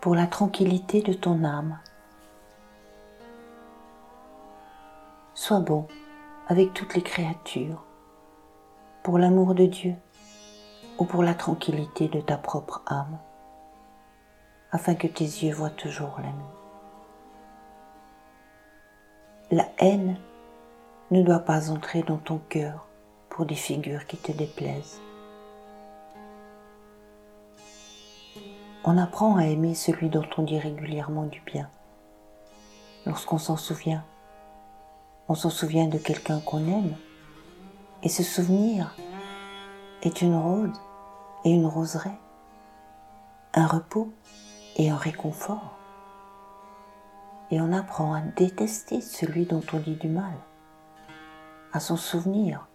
pour la tranquillité de ton âme. Sois bon avec toutes les créatures, pour l'amour de Dieu ou pour la tranquillité de ta propre âme, afin que tes yeux voient toujours la nuit. La haine ne doit pas entrer dans ton cœur pour des figures qui te déplaisent. On apprend à aimer celui dont on dit régulièrement du bien. Lorsqu'on s'en souvient, on s'en souvient de quelqu'un qu'on aime. Et ce souvenir est une rose et une roseraie, un repos et un réconfort et on apprend à détester celui dont on dit du mal. À son souvenir,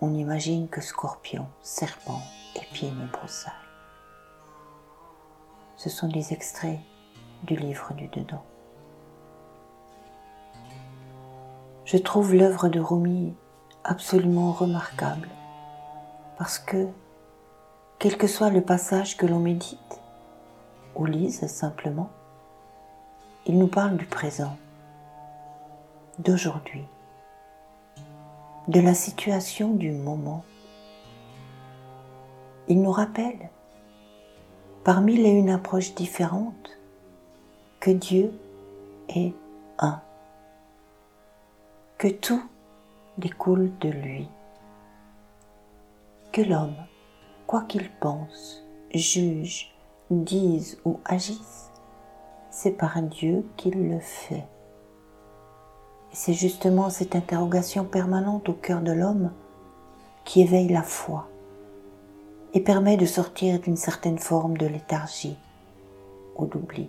on imagine que scorpion, serpent et pieds de broussailles. Ce sont des extraits du livre du dedans. Je trouve l'œuvre de Rumi absolument remarquable parce que, quel que soit le passage que l'on médite ou lise simplement, il nous parle du présent, d'aujourd'hui, de la situation du moment. Il nous rappelle, par mille et une approches différentes, que Dieu est un, que tout découle de lui, que l'homme, quoi qu'il pense, juge, dise ou agisse, c'est par Dieu qu'il le fait. C'est justement cette interrogation permanente au cœur de l'homme qui éveille la foi et permet de sortir d'une certaine forme de léthargie ou d'oubli.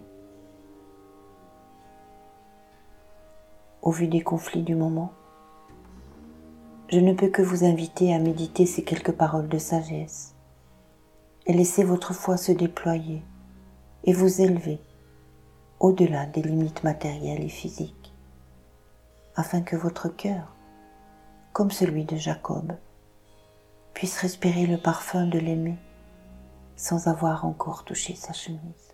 Au vu des conflits du moment, je ne peux que vous inviter à méditer ces quelques paroles de sagesse et laisser votre foi se déployer et vous élever au-delà des limites matérielles et physiques, afin que votre cœur, comme celui de Jacob, puisse respirer le parfum de l'aimer sans avoir encore touché sa chemise.